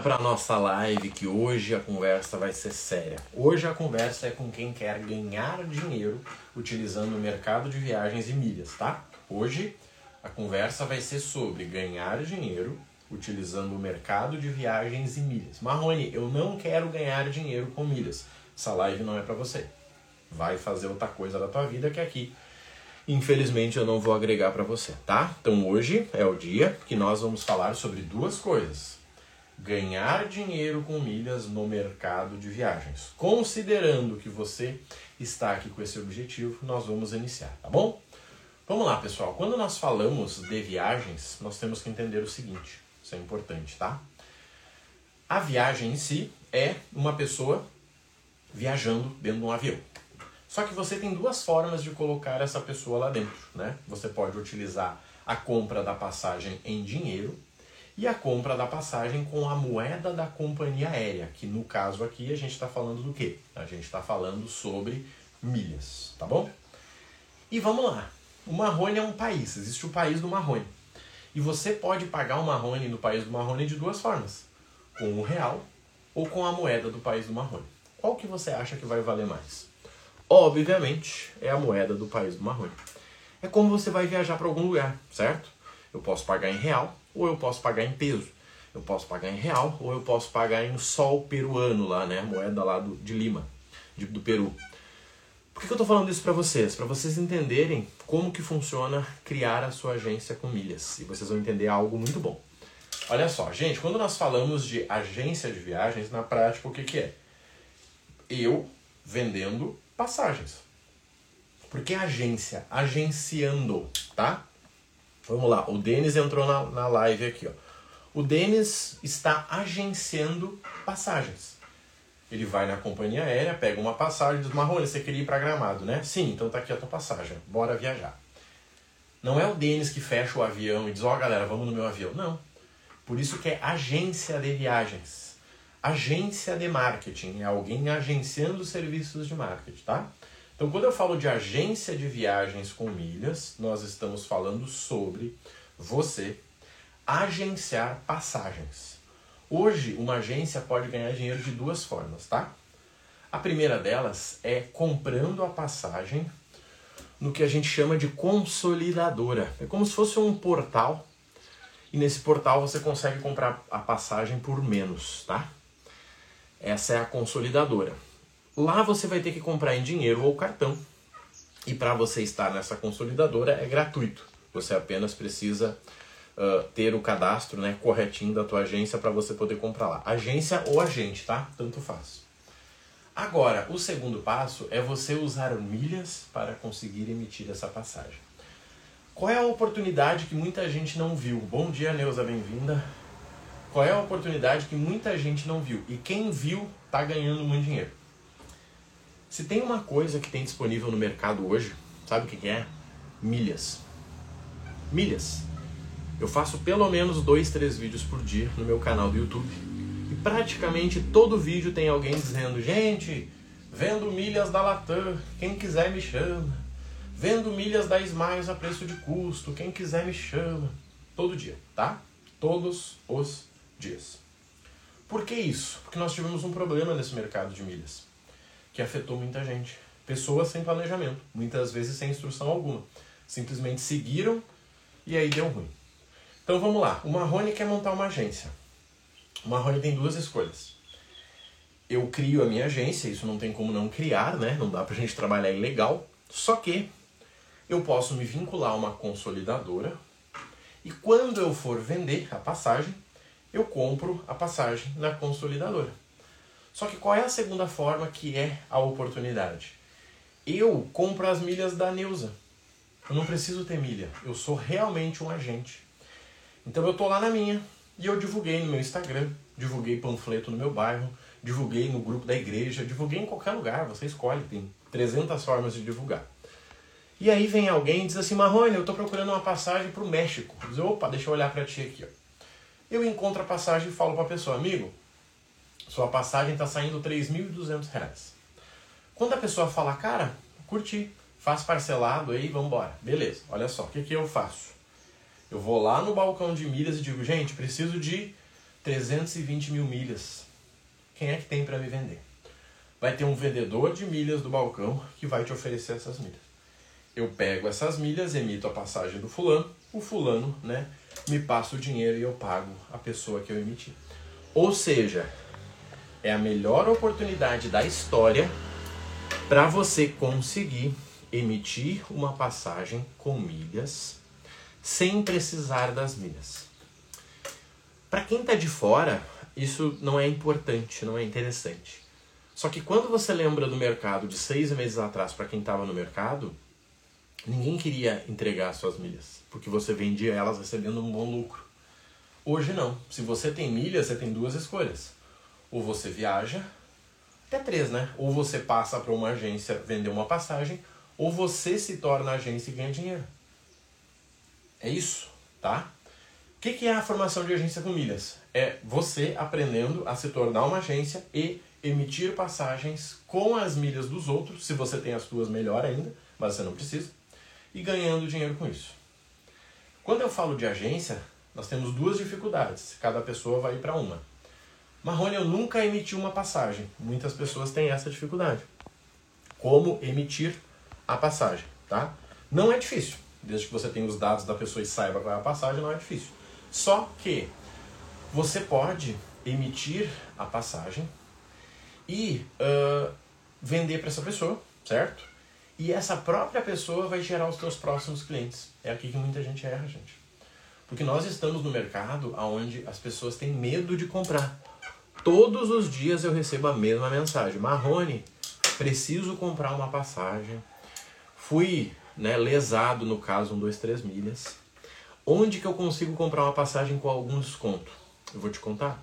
para nossa live que hoje a conversa vai ser séria. Hoje a conversa é com quem quer ganhar dinheiro utilizando o mercado de viagens e milhas, tá? Hoje a conversa vai ser sobre ganhar dinheiro utilizando o mercado de viagens e milhas. Marrone, eu não quero ganhar dinheiro com milhas. Essa live não é para você. Vai fazer outra coisa da tua vida que aqui infelizmente eu não vou agregar para você, tá? Então hoje é o dia que nós vamos falar sobre duas coisas ganhar dinheiro com milhas no mercado de viagens. Considerando que você está aqui com esse objetivo, nós vamos iniciar, tá bom? Vamos lá, pessoal. Quando nós falamos de viagens, nós temos que entender o seguinte: isso é importante, tá? A viagem em si é uma pessoa viajando dentro de um avião. Só que você tem duas formas de colocar essa pessoa lá dentro, né? Você pode utilizar a compra da passagem em dinheiro e a compra da passagem com a moeda da companhia aérea, que no caso aqui a gente está falando do quê? A gente está falando sobre milhas, tá bom? E vamos lá. O Marrone é um país, existe o país do Marrone. E você pode pagar o Marrone no país do Marrone de duas formas: com o real ou com a moeda do país do Marrone. Qual que você acha que vai valer mais? Obviamente é a moeda do país do Marrone. É como você vai viajar para algum lugar, certo? Eu posso pagar em real ou eu posso pagar em peso. Eu posso pagar em real ou eu posso pagar em sol peruano lá, né? Moeda lá do, de Lima, de, do Peru. Por que, que eu estou falando isso para vocês? Para vocês entenderem como que funciona criar a sua agência com milhas. E vocês vão entender algo muito bom. Olha só, gente, quando nós falamos de agência de viagens, na prática o que, que é? Eu vendendo passagens. Porque agência, agenciando, tá? Vamos lá, o Denis entrou na, na live aqui. Ó. O Denis está agenciando passagens. Ele vai na companhia aérea, pega uma passagem diz, Marrone, você queria ir para Gramado, né? Sim, então tá aqui a tua passagem, bora viajar. Não é o Denis que fecha o avião e diz, ó oh, galera, vamos no meu avião. Não. Por isso que é agência de viagens. Agência de marketing. É alguém agenciando serviços de marketing, tá? Então, quando eu falo de agência de viagens com milhas, nós estamos falando sobre você agenciar passagens. Hoje, uma agência pode ganhar dinheiro de duas formas, tá? A primeira delas é comprando a passagem no que a gente chama de consolidadora. É como se fosse um portal e nesse portal você consegue comprar a passagem por menos, tá? Essa é a consolidadora. Lá você vai ter que comprar em dinheiro ou cartão. E para você estar nessa consolidadora é gratuito. Você apenas precisa uh, ter o cadastro né, corretinho da tua agência para você poder comprar lá. Agência ou agente, tá? Tanto faz. Agora, o segundo passo é você usar milhas para conseguir emitir essa passagem. Qual é a oportunidade que muita gente não viu? Bom dia, Neuza, bem-vinda. Qual é a oportunidade que muita gente não viu? E quem viu está ganhando muito dinheiro. Se tem uma coisa que tem disponível no mercado hoje, sabe o que é? Milhas. Milhas. Eu faço pelo menos dois, três vídeos por dia no meu canal do YouTube. E praticamente todo vídeo tem alguém dizendo: gente, vendo milhas da Latam, quem quiser me chama. Vendo milhas da Smiles a preço de custo, quem quiser me chama. Todo dia, tá? Todos os dias. Por que isso? Porque nós tivemos um problema nesse mercado de milhas que afetou muita gente. Pessoas sem planejamento, muitas vezes sem instrução alguma. Simplesmente seguiram e aí deu ruim. Então vamos lá. O Marrone quer montar uma agência. O Marrone tem duas escolhas. Eu crio a minha agência, isso não tem como não criar, né? Não dá pra gente trabalhar ilegal. Só que eu posso me vincular a uma consolidadora e quando eu for vender a passagem, eu compro a passagem na consolidadora. Só que qual é a segunda forma que é a oportunidade? Eu compro as milhas da Neuza. Eu não preciso ter milha. Eu sou realmente um agente. Então eu tô lá na minha e eu divulguei no meu Instagram, divulguei panfleto no meu bairro, divulguei no grupo da igreja, divulguei em qualquer lugar, você escolhe, tem 300 formas de divulgar. E aí vem alguém e diz assim, Marrone, eu tô procurando uma passagem para o México. Diz, opa, deixa eu olhar para ti aqui. Ó. Eu encontro a passagem e falo para a pessoa, amigo, sua passagem está saindo R$ 3.200. Quando a pessoa fala, cara, curti, faz parcelado aí, vamos embora. Beleza, olha só, o que, que eu faço? Eu vou lá no balcão de milhas e digo, gente, preciso de 320 mil milhas. Quem é que tem para me vender? Vai ter um vendedor de milhas do balcão que vai te oferecer essas milhas. Eu pego essas milhas, emito a passagem do fulano, o fulano, né, me passa o dinheiro e eu pago a pessoa que eu emiti. Ou seja, é a melhor oportunidade da história para você conseguir emitir uma passagem com milhas sem precisar das milhas. Para quem está de fora, isso não é importante, não é interessante. Só que quando você lembra do mercado de seis meses atrás para quem estava no mercado, ninguém queria entregar suas milhas, porque você vendia elas recebendo um bom lucro. Hoje não. Se você tem milhas, você tem duas escolhas. Ou você viaja, até três, né? Ou você passa para uma agência vender uma passagem, ou você se torna agência e ganha dinheiro. É isso, tá? O que, que é a formação de agência com milhas? É você aprendendo a se tornar uma agência e emitir passagens com as milhas dos outros, se você tem as suas melhor ainda, mas você não precisa, e ganhando dinheiro com isso. Quando eu falo de agência, nós temos duas dificuldades, cada pessoa vai para uma. Marrone, eu nunca emiti uma passagem. Muitas pessoas têm essa dificuldade. Como emitir a passagem, tá? Não é difícil. Desde que você tenha os dados da pessoa e saiba qual é a passagem, não é difícil. Só que você pode emitir a passagem e uh, vender para essa pessoa, certo? E essa própria pessoa vai gerar os seus próximos clientes. É aqui que muita gente erra, gente. Porque nós estamos no mercado onde as pessoas têm medo de comprar. Todos os dias eu recebo a mesma mensagem. Marrone, preciso comprar uma passagem. Fui né, lesado no caso 1, 2, 3 milhas. Onde que eu consigo comprar uma passagem com algum desconto? Eu vou te contar.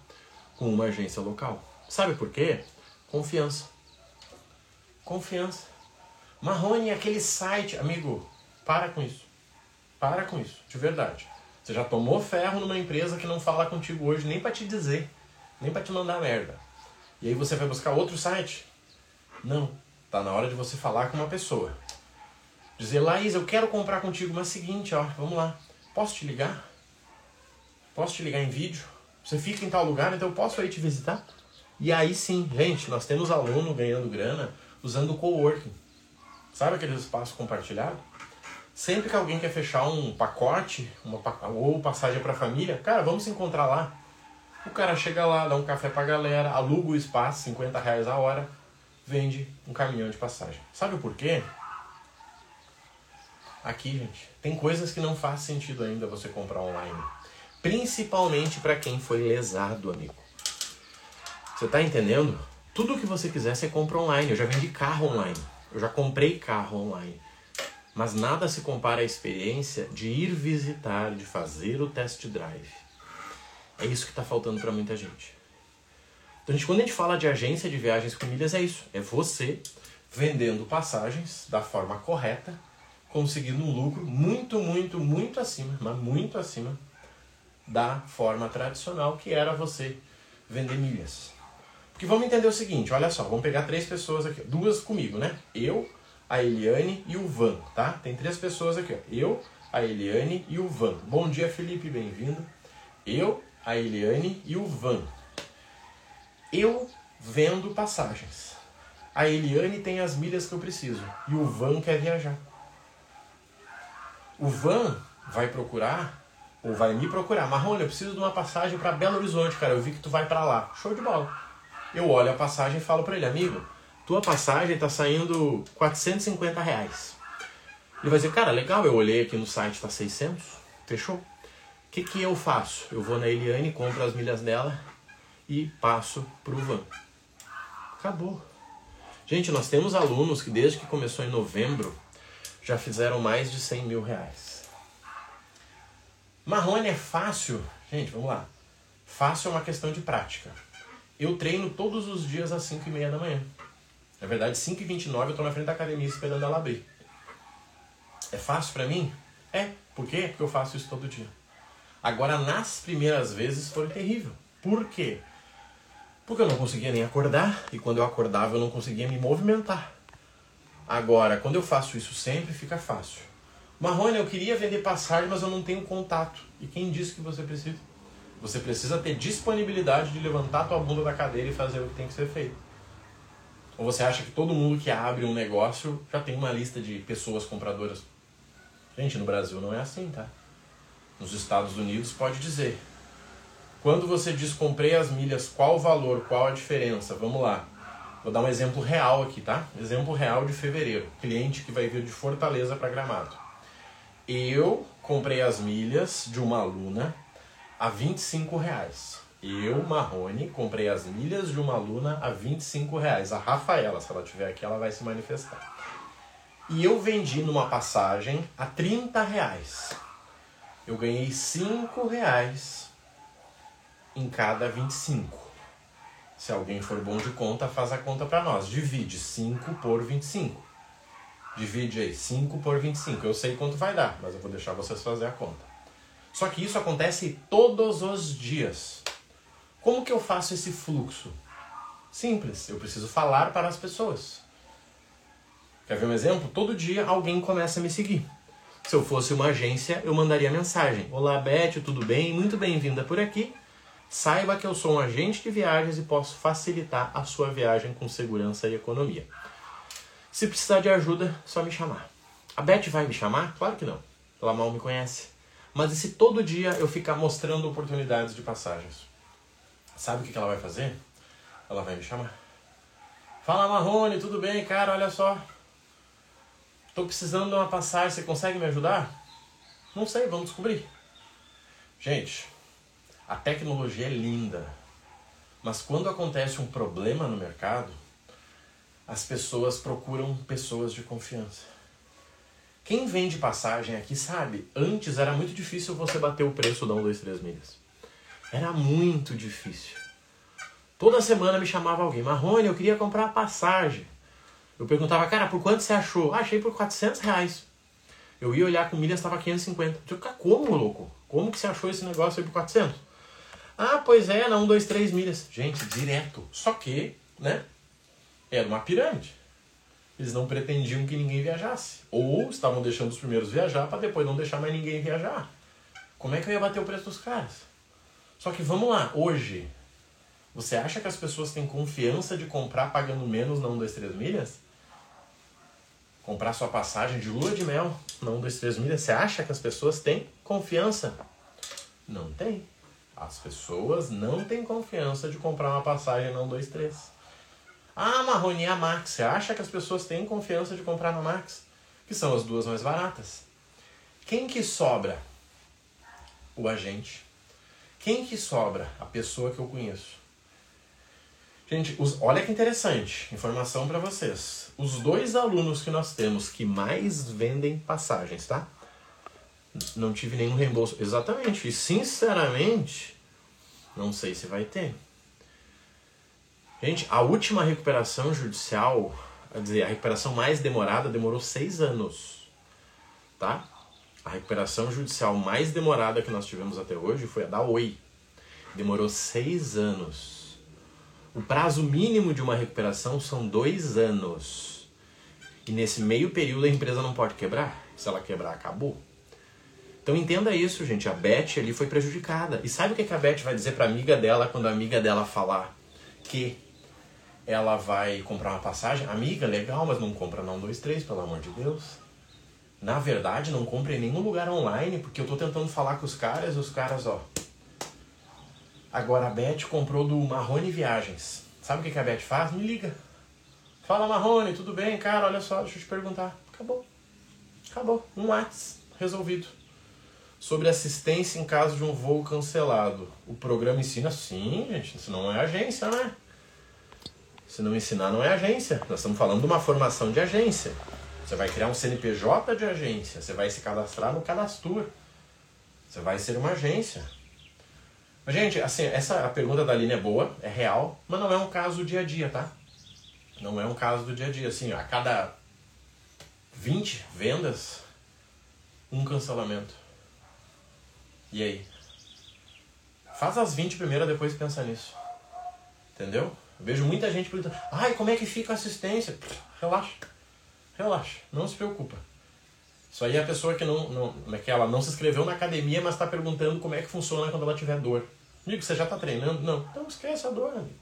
Com uma agência local. Sabe por quê? Confiança. Confiança. Marrone, aquele site. Amigo, para com isso. Para com isso, de verdade. Você já tomou ferro numa empresa que não fala contigo hoje nem para te dizer, nem para te mandar merda. E aí você vai buscar outro site? Não. Tá na hora de você falar com uma pessoa. Dizer, Laís, eu quero comprar contigo, mas seguinte, ó, vamos lá. Posso te ligar? Posso te ligar em vídeo? Você fica em tal lugar, então eu posso aí te visitar? E aí sim, gente, nós temos aluno ganhando grana usando o coworking. Sabe aquele espaço compartilhado? Sempre que alguém quer fechar um pacote, uma, ou passagem para família, cara, vamos se encontrar lá. O cara chega lá, dá um café pra galera, aluga o espaço, 50 reais a hora, vende um caminhão de passagem. Sabe por quê? Aqui, gente, tem coisas que não faz sentido ainda você comprar online. Principalmente para quem foi lesado, amigo. Você tá entendendo? Tudo que você quiser, você compra online. Eu já vendi carro online. Eu já comprei carro online. Mas nada se compara à experiência de ir visitar, de fazer o test drive. É isso que está faltando para muita gente. Então, gente, quando a gente fala de agência de viagens com milhas, é isso. É você vendendo passagens da forma correta conseguindo um lucro muito, muito, muito acima, mas muito acima da forma tradicional que era você vender milhas. Porque vamos entender o seguinte, olha só, vamos pegar três pessoas aqui, duas comigo, né? Eu, a Eliane e o Van, tá? Tem três pessoas aqui, ó. Eu, a Eliane e o Van. Bom dia, Felipe, bem-vindo. Eu, a Eliane e o Van. Eu vendo passagens. A Eliane tem as milhas que eu preciso e o Van quer viajar. O van vai procurar, ou vai me procurar. Marrone, eu preciso de uma passagem para Belo Horizonte, cara. Eu vi que tu vai para lá. Show de bola. Eu olho a passagem e falo para ele, amigo, tua passagem está saindo 450 reais. Ele vai dizer, cara, legal, eu olhei aqui no site, tá 600. Fechou? O que, que eu faço? Eu vou na Eliane, compro as milhas dela e passo pro van. Acabou. Gente, nós temos alunos que desde que começou em novembro já fizeram mais de 100 mil reais. Marrone é fácil? Gente, vamos lá. Fácil é uma questão de prática. Eu treino todos os dias às 5 e meia da manhã. Na verdade, 5 e 29 eu estou na frente da academia esperando ela abrir. É fácil para mim? É. Por quê? Porque eu faço isso todo dia. Agora, nas primeiras vezes foi terrível. Por quê? Porque eu não conseguia nem acordar e quando eu acordava eu não conseguia me movimentar. Agora, quando eu faço isso sempre, fica fácil. Marrone, eu queria vender passagem, mas eu não tenho contato. E quem disse que você precisa? Você precisa ter disponibilidade de levantar a tua bunda da cadeira e fazer o que tem que ser feito. Ou você acha que todo mundo que abre um negócio já tem uma lista de pessoas compradoras? Gente, no Brasil não é assim, tá? Nos Estados Unidos pode dizer. Quando você diz comprei as milhas, qual o valor, qual a diferença? Vamos lá. Vou dar um exemplo real aqui, tá? Exemplo real de fevereiro. Cliente que vai vir de Fortaleza para Gramado. Eu comprei as milhas de uma aluna a 25 reais. Eu, Marrone, comprei as milhas de uma aluna a 25 reais. A Rafaela, se ela estiver aqui, ela vai se manifestar. E eu vendi numa passagem a 30 reais. Eu ganhei 5 reais em cada 25. Se alguém for bom de conta, faz a conta para nós. Divide 5 por 25. Divide aí 5 por 25. Eu sei quanto vai dar, mas eu vou deixar vocês fazer a conta. Só que isso acontece todos os dias. Como que eu faço esse fluxo? Simples, eu preciso falar para as pessoas. Quer ver um exemplo? Todo dia alguém começa a me seguir. Se eu fosse uma agência, eu mandaria mensagem: Olá, Beth, tudo bem? Muito bem-vinda por aqui. Saiba que eu sou um agente de viagens e posso facilitar a sua viagem com segurança e economia. Se precisar de ajuda, é só me chamar. A Beth vai me chamar? Claro que não. Ela mal me conhece. Mas e se todo dia eu ficar mostrando oportunidades de passagens? Sabe o que ela vai fazer? Ela vai me chamar. Fala Marrone, tudo bem, cara? Olha só. Tô precisando de uma passagem, você consegue me ajudar? Não sei, vamos descobrir. Gente, a tecnologia é linda, mas quando acontece um problema no mercado, as pessoas procuram pessoas de confiança. Quem vende passagem aqui sabe, antes era muito difícil você bater o preço da 1, 2, 3 milhas. Era muito difícil. Toda semana me chamava alguém, Marrone, eu queria comprar a passagem. Eu perguntava, cara, por quanto você achou? Ah, achei por 400 reais. Eu ia olhar com milhas, estava 550. Eu falei, como, louco? Como que você achou esse negócio aí por 400? Ah, pois é, na 1, 2, 3 milhas. Gente, direto. Só que, né? Era uma pirâmide. Eles não pretendiam que ninguém viajasse. Ou estavam deixando os primeiros viajar para depois não deixar mais ninguém viajar. Como é que eu ia bater o preço dos caras? Só que vamos lá, hoje, você acha que as pessoas têm confiança de comprar pagando menos na 1, 2, 3 milhas? Comprar sua passagem de lua de mel na 1, 2, 3 milhas, você acha que as pessoas têm confiança? Não tem. As pessoas não têm confiança de comprar uma passagem não 2, 3. Ah, e a Max. Você acha que as pessoas têm confiança de comprar na Max? Que são as duas mais baratas. Quem que sobra? O agente. Quem que sobra? A pessoa que eu conheço. Gente, os, olha que interessante, informação para vocês. Os dois alunos que nós temos que mais vendem passagens, tá? não tive nenhum reembolso. Exatamente. E sinceramente, não sei se vai ter. Gente, a última recuperação judicial, quer dizer, a recuperação mais demorada demorou seis anos. Tá? A recuperação judicial mais demorada que nós tivemos até hoje foi a da Oi. Demorou seis anos. O prazo mínimo de uma recuperação são dois anos. E nesse meio período a empresa não pode quebrar. Se ela quebrar, acabou. Então entenda isso, gente. A Beth ali foi prejudicada. E sabe o que a Beth vai dizer para amiga dela quando a amiga dela falar que ela vai comprar uma passagem? Amiga, legal, mas não compra não dois, três, pelo amor de Deus. Na verdade, não compra em nenhum lugar online, porque eu tô tentando falar com os caras e os caras, ó. Agora a Beth comprou do Marrone Viagens. Sabe o que a Beth faz? Me liga. Fala Marrone, tudo bem? Cara, olha só, deixa eu te perguntar. Acabou. Acabou. Um WhatsApp. Resolvido sobre assistência em caso de um voo cancelado. O programa ensina sim, gente, isso não é agência, né? Se não ensinar, não é agência. Nós estamos falando de uma formação de agência. Você vai criar um CNPJ de agência, você vai se cadastrar no Cadastur. Você vai ser uma agência. Mas, gente, assim, essa a pergunta da Aline é boa, é real, mas não é um caso do dia a dia, tá? Não é um caso do dia a dia. Assim, a cada 20 vendas, um cancelamento. E aí? Faz as 20 primeiras, depois pensa nisso. Entendeu? Eu vejo muita gente perguntando, ai, como é que fica a assistência? Relaxa. Relaxa, não se preocupa. Isso aí é a pessoa que não, não, é que ela não se inscreveu na academia, mas está perguntando como é que funciona quando ela tiver dor. Amigo, você já está treinando? Não. Então esquece a dor, amigo.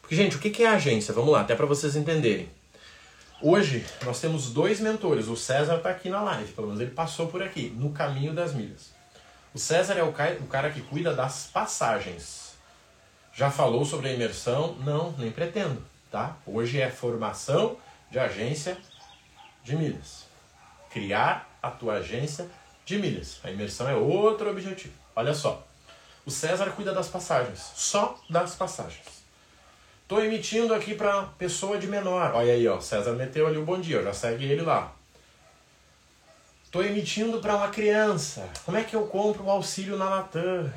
Porque, gente, o que é a agência? Vamos lá, até para vocês entenderem. Hoje nós temos dois mentores. O César está aqui na live, pelo menos ele passou por aqui, no caminho das milhas. O César é o cara que cuida das passagens. Já falou sobre a imersão? Não, nem pretendo, tá? Hoje é formação de agência de milhas. Criar a tua agência de milhas. A imersão é outro objetivo. Olha só. O César cuida das passagens, só das passagens. Tô emitindo aqui para pessoa de menor. Olha aí, ó, César meteu ali o bom dia, já segue ele lá. Tô emitindo para uma criança. Como é que eu compro o auxílio na Latam?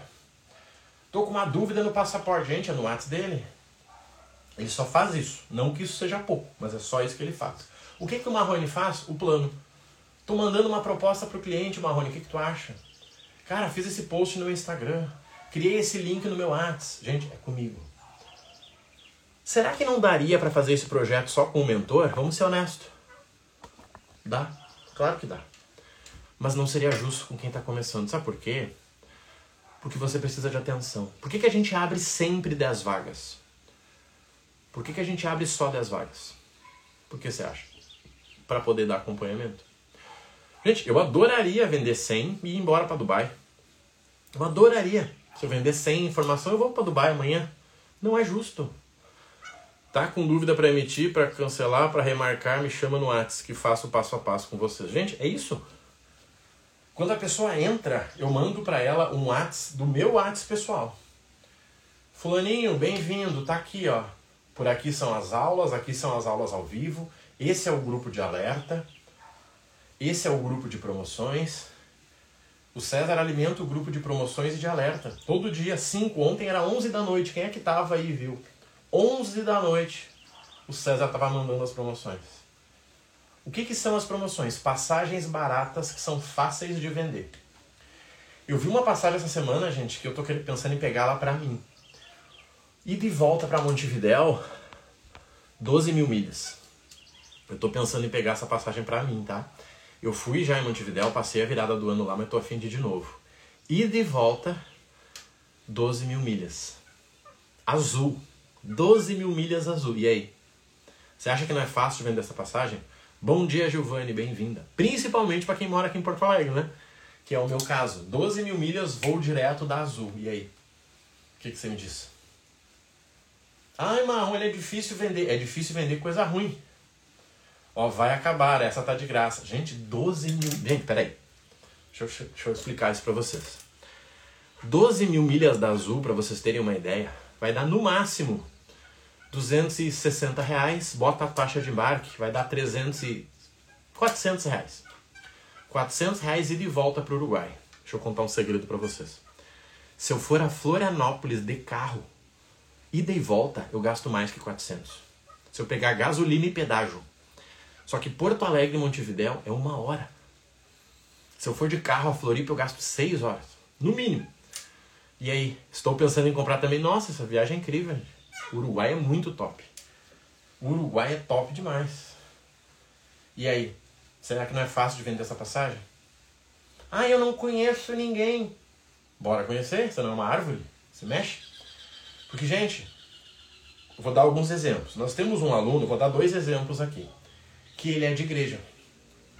Tô com uma dúvida no passaporte. Gente, é no WhatsApp dele. Ele só faz isso. Não que isso seja pouco, mas é só isso que ele faz. O que, que o Marrone faz? O plano. Tô mandando uma proposta pro cliente, Marrone, o que, que tu acha? Cara, fiz esse post no Instagram. Criei esse link no meu WhatsApp. Gente, é comigo. Será que não daria para fazer esse projeto só com o mentor? Vamos ser honestos. Dá. Claro que dá. Mas não seria justo com quem está começando. Sabe por quê? Porque você precisa de atenção. Por que, que a gente abre sempre 10 vagas? Por que, que a gente abre só 10 vagas? Por que você acha? Para poder dar acompanhamento. Gente, eu adoraria vender 100 e ir embora para Dubai. Eu adoraria. Se eu vender 100 informação, eu vou para Dubai amanhã. Não é justo. Tá com dúvida para emitir, para cancelar, para remarcar, me chama no WhatsApp que faço passo a passo com vocês. Gente, é isso. Quando a pessoa entra, eu mando para ela um WhatsApp do meu WhatsApp pessoal. Fulaninho, bem-vindo, tá aqui, ó. Por aqui são as aulas, aqui são as aulas ao vivo. Esse é o grupo de alerta. Esse é o grupo de promoções. O César alimenta o grupo de promoções e de alerta. Todo dia, 5. Ontem era 11 da noite. Quem é que tava aí, viu? 11 da noite, o César tava mandando as promoções. O que, que são as promoções? Passagens baratas que são fáceis de vender. Eu vi uma passagem essa semana, gente, que eu tô pensando em pegar lá pra mim. E de volta para Montevidéu, 12 mil milhas. Eu tô pensando em pegar essa passagem pra mim, tá? Eu fui já em Montevidéu, passei a virada do ano lá, mas tô afim de ir de novo. E de volta, 12 mil milhas. Azul. 12 mil milhas azul. E aí? Você acha que não é fácil de vender essa passagem? Bom dia, Giovanni, bem-vinda. Principalmente para quem mora aqui em Porto Alegre, né? Que é o meu caso. 12 mil milhas, voo direto da Azul. E aí? O que, que você me diz? Ai, Marrom, ele é difícil vender. É difícil vender coisa ruim. Ó, vai acabar, essa tá de graça. Gente, 12 mil. Gente, peraí. Deixa eu, deixa eu explicar isso para vocês. 12 mil milhas da Azul, para vocês terem uma ideia, vai dar no máximo 260 reais. Bota a taxa de embarque, vai dar 300 e... 400 reais. 400 reais e de volta para o Uruguai. Deixa eu contar um segredo para vocês. Se eu for a Florianópolis de carro, ida e volta, eu gasto mais que 400. Se eu pegar gasolina e pedágio, só que Porto Alegre e Montevidéu é uma hora. Se eu for de carro a Floripa, eu gasto seis horas. No mínimo. E aí, estou pensando em comprar também. Nossa, essa viagem é incrível. O Uruguai é muito top. Uruguai é top demais. E aí, será que não é fácil de vender essa passagem? Ah, eu não conheço ninguém. Bora conhecer? Você não é uma árvore? Se mexe? Porque, gente, vou dar alguns exemplos. Nós temos um aluno, vou dar dois exemplos aqui que ele é de igreja,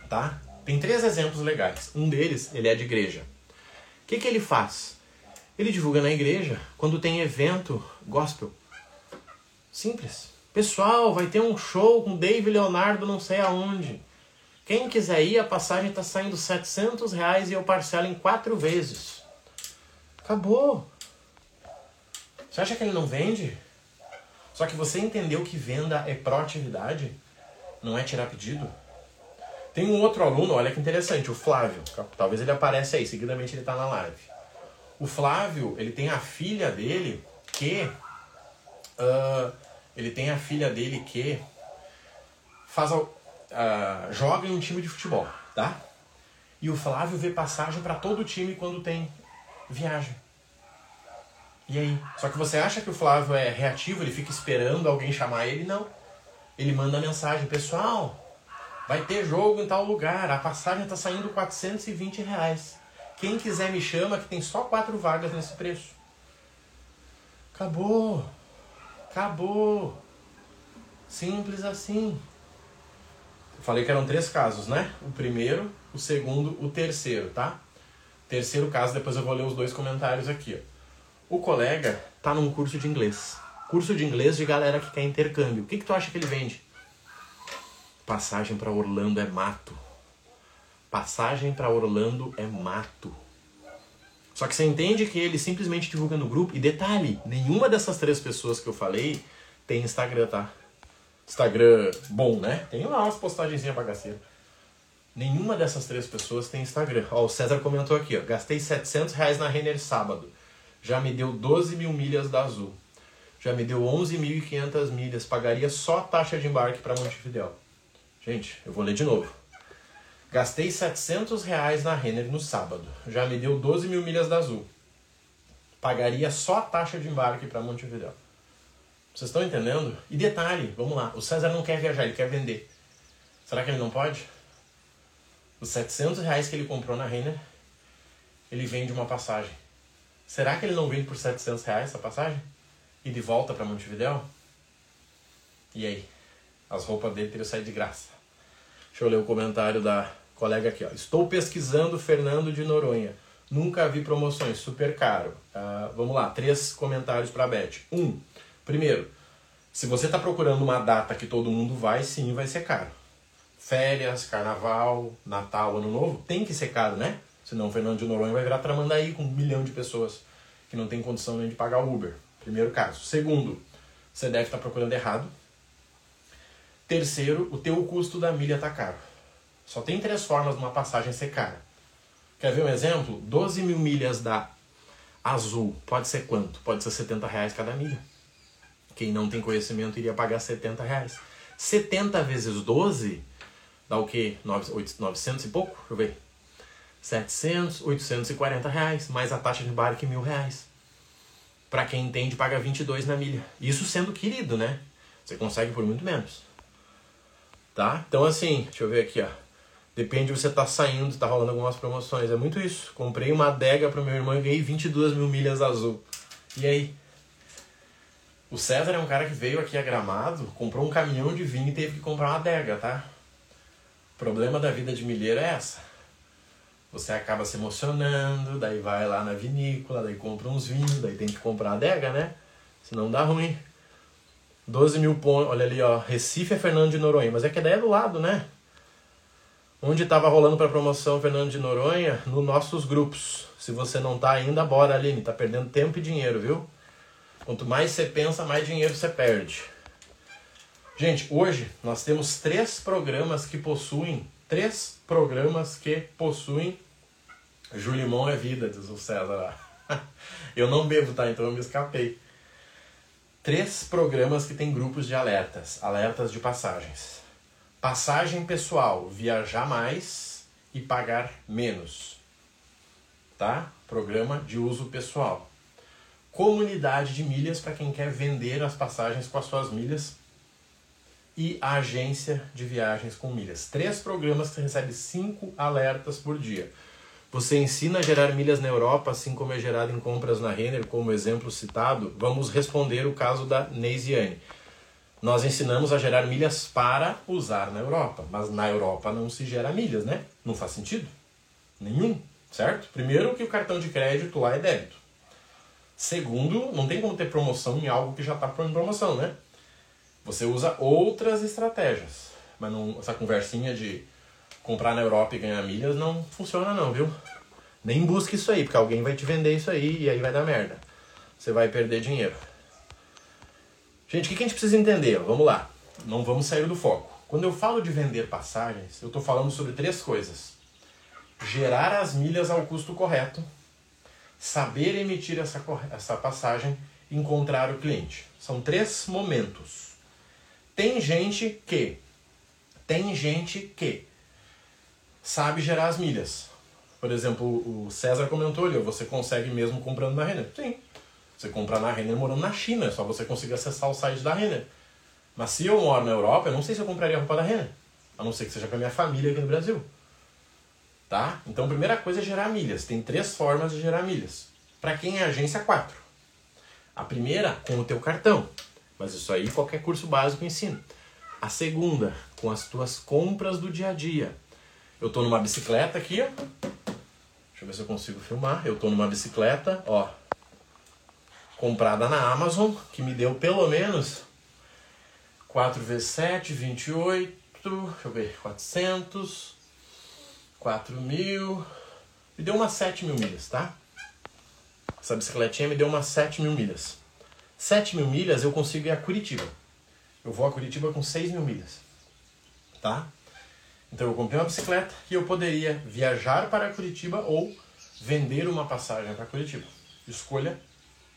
tá? Tem três exemplos legais. Um deles, ele é de igreja. O que, que ele faz? Ele divulga na igreja quando tem evento gospel. Simples. Pessoal, vai ter um show com Dave Leonardo não sei aonde. Quem quiser ir, a passagem está saindo 700 reais e eu parcelo em quatro vezes. Acabou. Você acha que ele não vende? Só que você entendeu que venda é proatividade? Não é tirar pedido? Tem um outro aluno, olha que interessante, o Flávio. Talvez ele apareça aí, seguidamente ele está na live. O Flávio, ele tem a filha dele que. Uh, ele tem a filha dele que faz uh, joga em um time de futebol, tá? E o Flávio vê passagem para todo o time quando tem viagem. E aí? Só que você acha que o Flávio é reativo, ele fica esperando alguém chamar ele? Não ele manda mensagem, pessoal, vai ter jogo em tal lugar, a passagem está saindo 420 reais. Quem quiser me chama que tem só quatro vagas nesse preço. Acabou. Acabou. Simples assim. Falei que eram três casos, né? O primeiro, o segundo, o terceiro, tá? Terceiro caso, depois eu vou ler os dois comentários aqui. O colega tá num curso de inglês. Curso de inglês de galera que quer intercâmbio. O que, que tu acha que ele vende? Passagem para Orlando é mato. Passagem para Orlando é mato. Só que você entende que ele simplesmente divulga no grupo. E detalhe, nenhuma dessas três pessoas que eu falei tem Instagram, tá? Instagram bom, né? Tem lá umas postagenzinhas bagaceiras. Nenhuma dessas três pessoas tem Instagram. Ó, o César comentou aqui, ó. Gastei 700 reais na Renner sábado. Já me deu 12 mil milhas da Azul. Já me deu 11.500 milhas. Pagaria só a taxa de embarque para Montevideo. Gente, eu vou ler de novo. Gastei 700 reais na Renner no sábado. Já me deu 12 mil milhas da Azul. Pagaria só a taxa de embarque para Montevideo. Vocês estão entendendo? E detalhe, vamos lá. O César não quer viajar, ele quer vender. Será que ele não pode? Os 700 reais que ele comprou na Renner, ele vende uma passagem. Será que ele não vende por 700 reais essa passagem? E de volta para Montevideo? E aí? As roupas dele teriam saído de graça. Deixa eu ler o comentário da colega aqui. Ó. Estou pesquisando Fernando de Noronha. Nunca vi promoções, super caro. Uh, vamos lá, três comentários para a Beth. Um, primeiro, se você está procurando uma data que todo mundo vai, sim, vai ser caro. Férias, carnaval, Natal, Ano Novo, tem que ser caro, né? Senão o Fernando de Noronha vai virar Tramandaí com um milhão de pessoas que não tem condição nem de pagar o Uber. Primeiro caso. Segundo, você deve estar tá procurando errado. Terceiro, o teu custo da milha está caro. Só tem três formas de uma passagem ser cara. Quer ver um exemplo? 12 mil milhas da Azul pode ser quanto? Pode ser 70 reais cada milha. Quem não tem conhecimento iria pagar 70 reais. 70 vezes 12 dá o quê? 900 e pouco? Deixa eu ver. 700, 840 reais, mais a taxa de embarque mil reais. Para quem entende, paga 22 na milha. Isso sendo querido, né? Você consegue por muito menos tá? Então assim, deixa eu ver aqui, ó. Depende de você tá saindo, tá rolando algumas promoções. É muito isso. Comprei uma adega pro meu irmão e ganhei 22 mil milhas azul. E aí? O César é um cara que veio aqui a Gramado, comprou um caminhão de vinho e teve que comprar uma adega, tá? O problema da vida de milheiro é essa. Você acaba se emocionando, daí vai lá na vinícola, daí compra uns vinhos, daí tem que comprar adega, né? Senão dá ruim. 12 mil pontos. Olha ali, ó. Recife é Fernando de Noronha. Mas é que daí é do lado, né? Onde estava rolando para promoção Fernando de Noronha? Nos nossos grupos. Se você não tá ainda, bora, Aline. Tá perdendo tempo e dinheiro, viu? Quanto mais você pensa, mais dinheiro você perde. Gente, hoje nós temos três programas que possuem. Três programas que possuem. Julimão é vida, diz o César. Eu não bebo, tá? Então eu me escapei três programas que tem grupos de alertas, alertas de passagens. Passagem pessoal, viajar mais e pagar menos. Tá? Programa de uso pessoal. Comunidade de milhas para quem quer vender as passagens com as suas milhas. E a agência de viagens com milhas. Três programas que você recebe cinco alertas por dia. Você ensina a gerar milhas na Europa, assim como é gerado em compras na Renner, como exemplo citado? Vamos responder o caso da Neisiane. Nós ensinamos a gerar milhas para usar na Europa, mas na Europa não se gera milhas, né? Não faz sentido nenhum, certo? Primeiro que o cartão de crédito lá é débito. Segundo, não tem como ter promoção em algo que já está em promoção, né? Você usa outras estratégias, mas não, essa conversinha de comprar na Europa e ganhar milhas não funciona não, viu? Nem busque isso aí, porque alguém vai te vender isso aí e aí vai dar merda. Você vai perder dinheiro. Gente, o que a gente precisa entender? Vamos lá. Não vamos sair do foco. Quando eu falo de vender passagens, eu estou falando sobre três coisas. Gerar as milhas ao custo correto, saber emitir essa, essa passagem encontrar o cliente. São três momentos. Tem gente que tem gente que sabe gerar as milhas. Por exemplo, o César comentou ali, você consegue mesmo comprando na Renner. Sim. Você compra na Renner morando na China, é só você conseguir acessar o site da Renner. Mas se eu moro na Europa, eu não sei se eu compraria roupa da Renner. A não ser que seja com a minha família aqui no Brasil. Tá? Então, a primeira coisa é gerar milhas. Tem três formas de gerar milhas. Para quem é agência, quatro. A primeira, com o teu cartão. Mas isso aí qualquer curso básico ensina. A segunda, com as tuas compras do dia a dia. Eu tô numa bicicleta aqui, ó. Deixa eu ver se eu consigo filmar. Eu tô numa bicicleta, ó. Comprada na Amazon, que me deu pelo menos 4 vezes 7, 28. Deixa eu ver, 400, 4 mil. Me deu umas 7 mil milhas, tá? Essa bicicletinha me deu umas 7 mil milhas. 7 mil milhas eu consigo ir a Curitiba. Eu vou a Curitiba com 6 mil milhas. Tá? Então eu comprei uma bicicleta e eu poderia viajar para Curitiba ou vender uma passagem para Curitiba. Escolha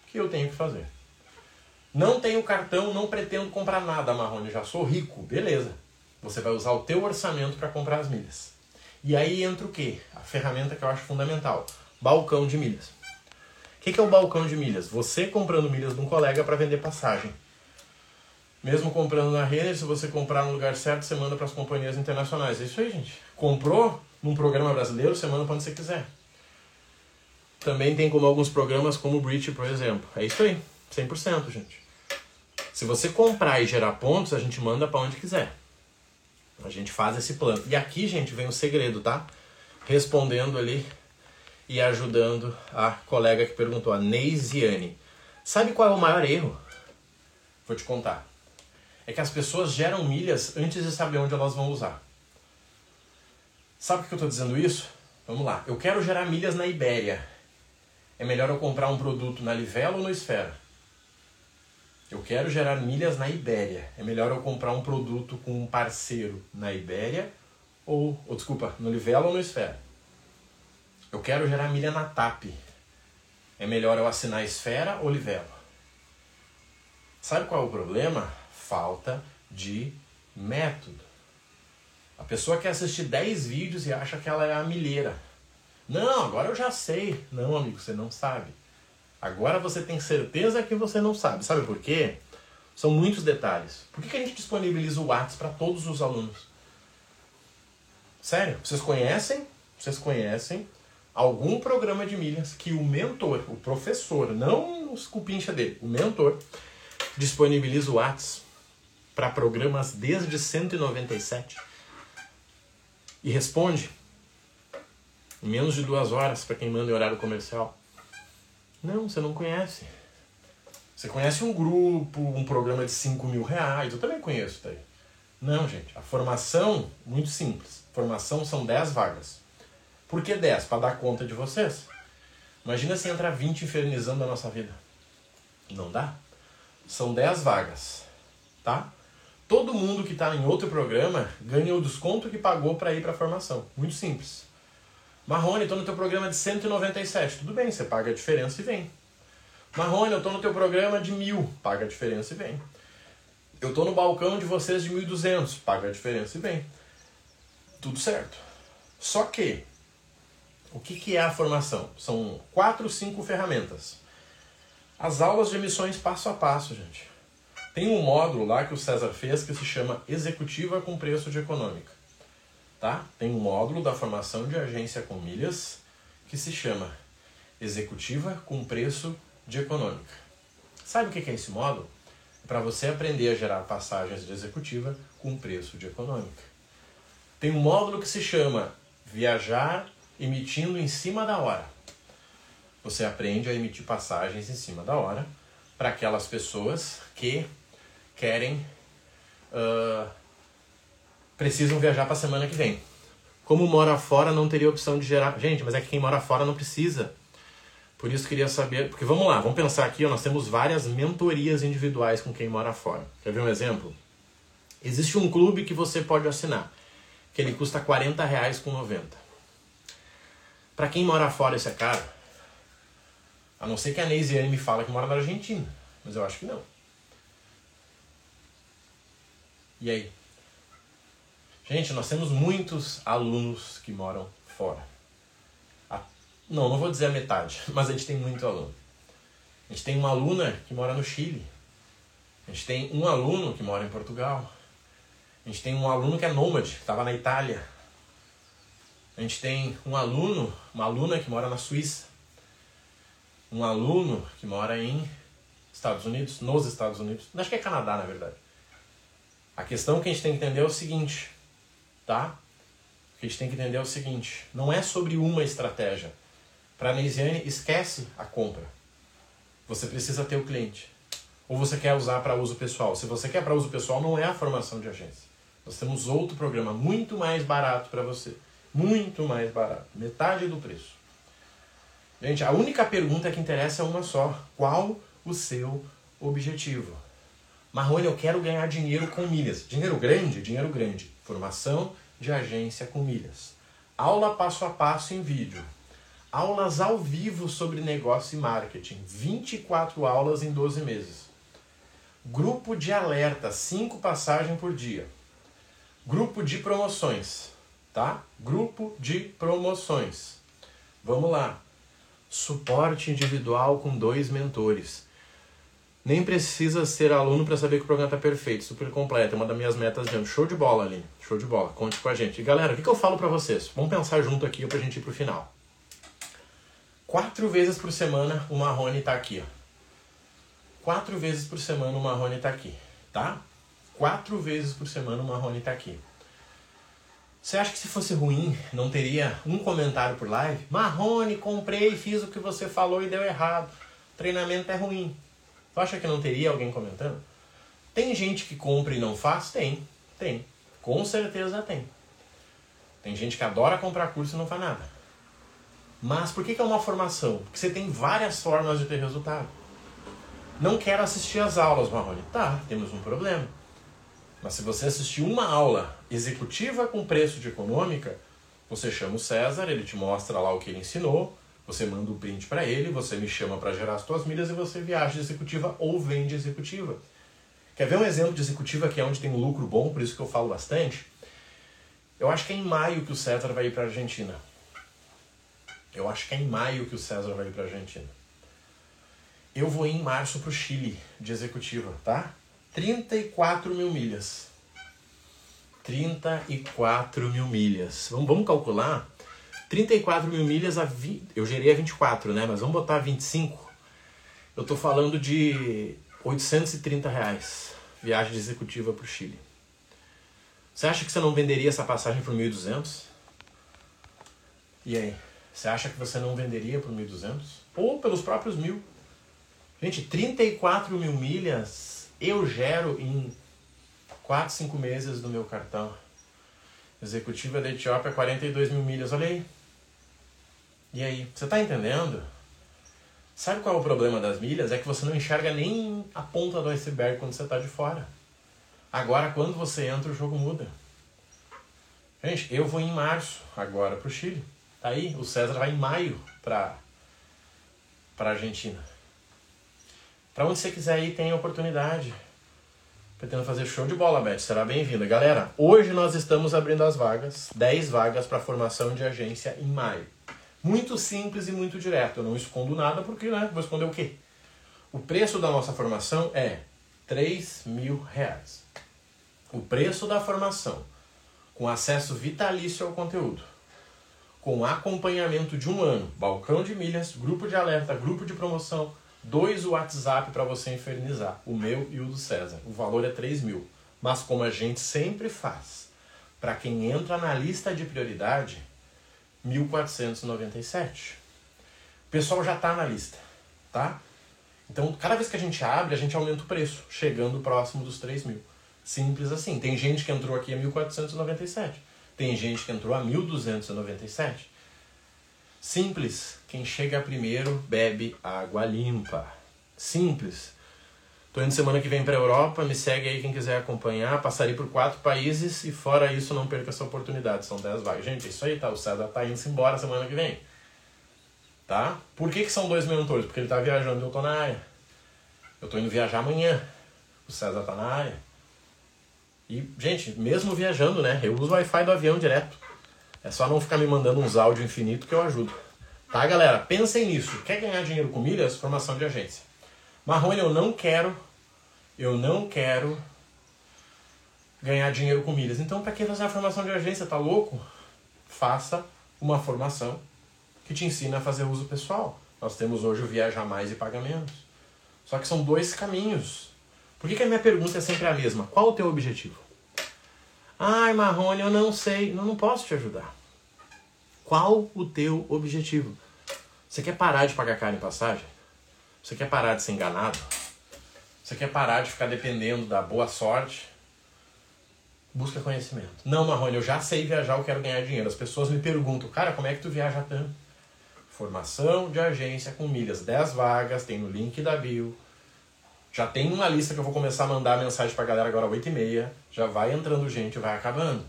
que eu tenho que fazer. Não tenho cartão, não pretendo comprar nada, Marrone, já sou rico. Beleza. Você vai usar o teu orçamento para comprar as milhas. E aí entra o quê? A ferramenta que eu acho fundamental. Balcão de milhas. O que, que é o balcão de milhas? Você comprando milhas de um colega para vender passagem. Mesmo comprando na Renner, se você comprar no lugar certo, você manda para as companhias internacionais. É isso aí, gente. Comprou num programa brasileiro, você manda para onde você quiser. Também tem como alguns programas como o Bridge, por exemplo. É isso aí, 100%, gente. Se você comprar e gerar pontos, a gente manda para onde quiser. A gente faz esse plano. E aqui, gente, vem o segredo, tá? Respondendo ali e ajudando a colega que perguntou, a Neisiane. Sabe qual é o maior erro? Vou te contar. É que as pessoas geram milhas antes de saber onde elas vão usar. Sabe por que eu estou dizendo isso? Vamos lá. Eu quero gerar milhas na Ibéria. É melhor eu comprar um produto na Livelo ou no Esfera? Eu quero gerar milhas na Ibéria. É melhor eu comprar um produto com um parceiro na Ibéria ou, ou desculpa, no Livelo ou no Esfera? Eu quero gerar milha na TAP. É melhor eu assinar Esfera ou Livelo? Sabe qual é o problema? Falta de método. A pessoa quer assistir 10 vídeos e acha que ela é a milheira. Não, agora eu já sei. Não, amigo, você não sabe. Agora você tem certeza que você não sabe. Sabe por quê? São muitos detalhes. Por que, que a gente disponibiliza o WhatsApp para todos os alunos? Sério, vocês conhecem? Vocês conhecem algum programa de milhas que o mentor, o professor, não os cupincha dele, o mentor, disponibiliza o WhatsApp para programas desde 197 e responde em menos de duas horas para quem manda em horário comercial. Não, você não conhece. Você conhece um grupo, um programa de 5 mil reais, eu também conheço daí. Não, gente, a formação, muito simples. Formação são 10 vagas. Por que 10? Para dar conta de vocês. Imagina se entrar 20 infernizando a nossa vida. Não dá. São 10 vagas, tá? Todo mundo que está em outro programa ganha o desconto que pagou para ir para a formação. Muito simples. Marrone, estou no teu programa de 197. Tudo bem, você paga a diferença e vem. Marrone, eu estou no teu programa de mil. Paga a diferença e vem. Eu estou no balcão de vocês de 1.200. Paga a diferença e vem. Tudo certo. Só que, o que, que é a formação? São quatro, cinco ferramentas. As aulas de emissões passo a passo, gente. Tem um módulo lá que o César fez que se chama Executiva com Preço de Econômica tá? Tem um módulo da formação de agência com milhas que se chama Executiva com Preço de Econômica. Sabe o que é esse módulo? É para você aprender a gerar passagens de executiva com preço de econômica. Tem um módulo que se chama Viajar emitindo em cima da hora. Você aprende a emitir passagens em cima da hora para aquelas pessoas que querem uh, precisam viajar para a semana que vem. Como mora fora, não teria opção de gerar. Gente, mas é que quem mora fora não precisa. Por isso queria saber. Porque vamos lá, vamos pensar aqui, ó, nós temos várias mentorias individuais com quem mora fora. Quer ver um exemplo? Existe um clube que você pode assinar, que ele custa 40 reais com 90. Para quem mora fora, isso é caro? A não ser que a Neisiane me fala que mora na Argentina. Mas eu acho que não. E aí? Gente, nós temos muitos alunos que moram fora. Não, não vou dizer a metade, mas a gente tem muito aluno. A gente tem uma aluna que mora no Chile. A gente tem um aluno que mora em Portugal. A gente tem um aluno que é nômade, que estava na Itália. A gente tem um aluno, uma aluna que mora na Suíça. Um aluno que mora em Estados Unidos, nos Estados Unidos. Acho que é Canadá, na verdade. A questão que a gente tem que entender é o seguinte, tá? O que a gente tem que entender é o seguinte, não é sobre uma estratégia. Para a Neisiane, esquece a compra. Você precisa ter o cliente. Ou você quer usar para uso pessoal. Se você quer para uso pessoal, não é a formação de agência. Nós temos outro programa muito mais barato para você. Muito mais barato. Metade do preço. Gente, a única pergunta que interessa é uma só. Qual o seu objetivo? Marrone, eu quero ganhar dinheiro com milhas. Dinheiro grande? Dinheiro grande. Formação de agência com milhas. Aula passo a passo em vídeo. Aulas ao vivo sobre negócio e marketing. 24 aulas em 12 meses. Grupo de alerta, 5 passagens por dia. Grupo de promoções, tá? Grupo de promoções. Vamos lá. Suporte individual com dois mentores. Nem precisa ser aluno para saber que o programa está perfeito, super completo. É uma das minhas metas de ano. Show de bola, ali. Show de bola. Conte com a gente. E galera, o que, que eu falo para vocês? Vamos pensar junto aqui para a gente ir pro final. Quatro vezes por semana o Marrone está aqui. Ó. Quatro vezes por semana o Marrone está aqui, tá? Quatro vezes por semana o Marrone está aqui. Você acha que se fosse ruim, não teria um comentário por live? Marrone, comprei, fiz o que você falou e deu errado. Treinamento é ruim. Tu acha que não teria alguém comentando? Tem gente que compra e não faz? Tem, tem. Com certeza tem. Tem gente que adora comprar curso e não faz nada. Mas por que, que é uma formação? Porque você tem várias formas de ter resultado. Não quero assistir as aulas, Marrone. Tá, temos um problema mas se você assistir uma aula executiva com preço de econômica, você chama o César, ele te mostra lá o que ele ensinou, você manda o um print para ele, você me chama para gerar as suas milhas e você viaja de executiva ou vende executiva. Quer ver um exemplo de executiva que é onde tem um lucro bom, por isso que eu falo bastante? Eu acho que é em maio que o César vai ir para a Argentina. Eu acho que é em maio que o César vai ir para a Argentina. Eu vou em março para o Chile de executiva, tá? 34 mil milhas. 34 mil milhas. Vamos, vamos calcular? 34 mil milhas, a vi... eu gerei a 24, né? Mas vamos botar 25. Eu tô falando de 830 reais. Viagem executiva para o Chile. Você acha que você não venderia essa passagem por 1.200? E aí? Você acha que você não venderia por 1.200? Ou pelos próprios mil? Gente, 34 mil milhas eu gero em 4, 5 meses do meu cartão. Executiva da Etiópia, 42 mil milhas, olha aí. E aí, você está entendendo? Sabe qual é o problema das milhas? É que você não enxerga nem a ponta do iceberg quando você está de fora. Agora, quando você entra, o jogo muda. Gente, eu vou em março agora para o Chile. Tá aí, o César vai em maio para a Argentina. Para onde você quiser ir, tem oportunidade. Pretendo fazer show de bola, Beth. Será bem-vinda. Galera, hoje nós estamos abrindo as vagas, 10 vagas para formação de agência em maio. Muito simples e muito direto. Eu não escondo nada porque, né? Vou esconder o quê? O preço da nossa formação é 3 mil reais. O preço da formação, com acesso vitalício ao conteúdo, com acompanhamento de um ano, balcão de milhas, grupo de alerta, grupo de promoção, dois WhatsApp para você infernizar, o meu e o do César. O valor é 3 mil. Mas como a gente sempre faz, para quem entra na lista de prioridade, 1497. O pessoal já está na lista, tá? Então, cada vez que a gente abre, a gente aumenta o preço, chegando próximo dos 3 mil. Simples assim. Tem gente que entrou aqui a 1497. Tem gente que entrou a 1297. Simples. Quem chega primeiro bebe água limpa. Simples. Tô indo semana que vem para a Europa, me segue aí quem quiser acompanhar. Passarei por quatro países e fora isso não perca essa oportunidade. São dez vagas. Gente, é isso aí, tá? O César tá indo embora semana que vem. Tá? Por que, que são dois mentores? Porque ele tá viajando e eu tô na área. Eu tô indo viajar amanhã. O César tá na área. E, gente, mesmo viajando, né? Eu uso o Wi-Fi do avião direto. É só não ficar me mandando uns áudios infinitos que eu ajudo. Tá, galera? Pensem nisso. Quer ganhar dinheiro com milhas? Formação de agência. Marrone, eu não quero, eu não quero ganhar dinheiro com milhas. Então, para que fazer a formação de agência? Tá louco? Faça uma formação que te ensina a fazer uso pessoal. Nós temos hoje o Viajar Mais e Pagamentos. Só que são dois caminhos. Por que, que a minha pergunta é sempre a mesma? Qual o teu objetivo? Ai, Marrone, eu não sei. Não, não posso te ajudar. Qual o teu objetivo? Você quer parar de pagar caro em passagem? Você quer parar de ser enganado? Você quer parar de ficar dependendo da boa sorte? Busca conhecimento. Não, Marrone, eu já sei viajar, eu quero ganhar dinheiro. As pessoas me perguntam, cara, como é que tu viaja tanto? Formação de agência com milhas, 10 vagas, tem no link da bio. Já tem uma lista que eu vou começar a mandar mensagem pra galera agora 8 e meia. Já vai entrando gente, vai acabando.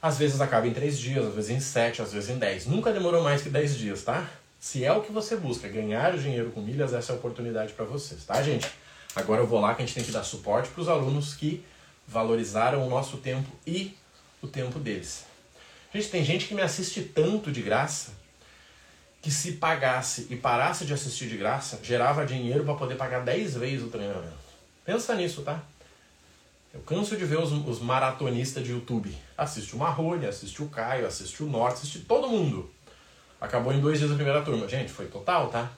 Às vezes acaba em 3 dias, às vezes em 7, às vezes em 10. Nunca demorou mais que 10 dias, tá? Se é o que você busca, ganhar dinheiro com milhas, essa é a oportunidade para vocês, tá, gente? Agora eu vou lá que a gente tem que dar suporte para os alunos que valorizaram o nosso tempo e o tempo deles. Gente, tem gente que me assiste tanto de graça que se pagasse e parasse de assistir de graça, gerava dinheiro para poder pagar 10 vezes o treinamento. Pensa nisso, tá? Eu canso de ver os, os maratonistas de YouTube. Assiste o Marrone, assiste o Caio, assiste o Norte, assiste todo mundo. Acabou em dois dias a primeira turma. Gente, foi total, tá?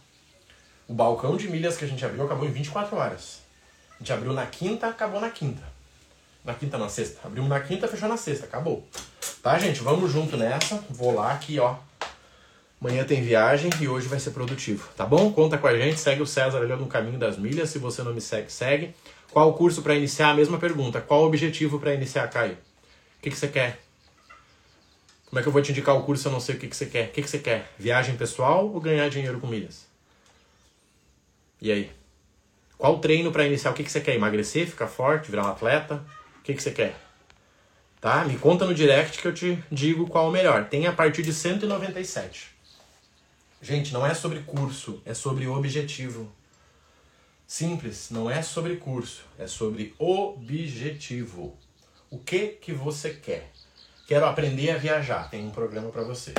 O balcão de milhas que a gente abriu acabou em 24 horas. A gente abriu na quinta, acabou na quinta. Na quinta, na sexta. Abrimos na quinta, fechou na sexta. Acabou. Tá, gente? Vamos junto nessa. Vou lá aqui, ó. Amanhã tem viagem e hoje vai ser produtivo. Tá bom? Conta com a gente. Segue o César ali no caminho das milhas. Se você não me segue, segue. Qual o curso para iniciar? A mesma pergunta. Qual o objetivo para iniciar, Caio? O que, que você quer? Como é que eu vou te indicar o curso se eu não sei o que, que você quer? O que, que você quer? Viagem pessoal ou ganhar dinheiro com milhas? E aí? Qual treino para iniciar? O que, que você quer? Emagrecer, ficar forte, virar um atleta? O que, que você quer? Tá? Me conta no direct que eu te digo qual o melhor. Tem a partir de 197. Gente, não é sobre curso, é sobre objetivo. Simples, não é sobre curso, é sobre objetivo. O que que você quer? Quero aprender a viajar, tem um programa para você.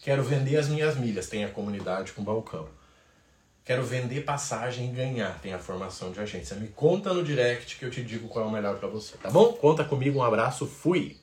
Quero vender as minhas milhas, tem a comunidade com balcão. Quero vender passagem e ganhar. Tem a formação de agência. Me conta no direct que eu te digo qual é o melhor para você, tá bom? Conta comigo, um abraço, fui!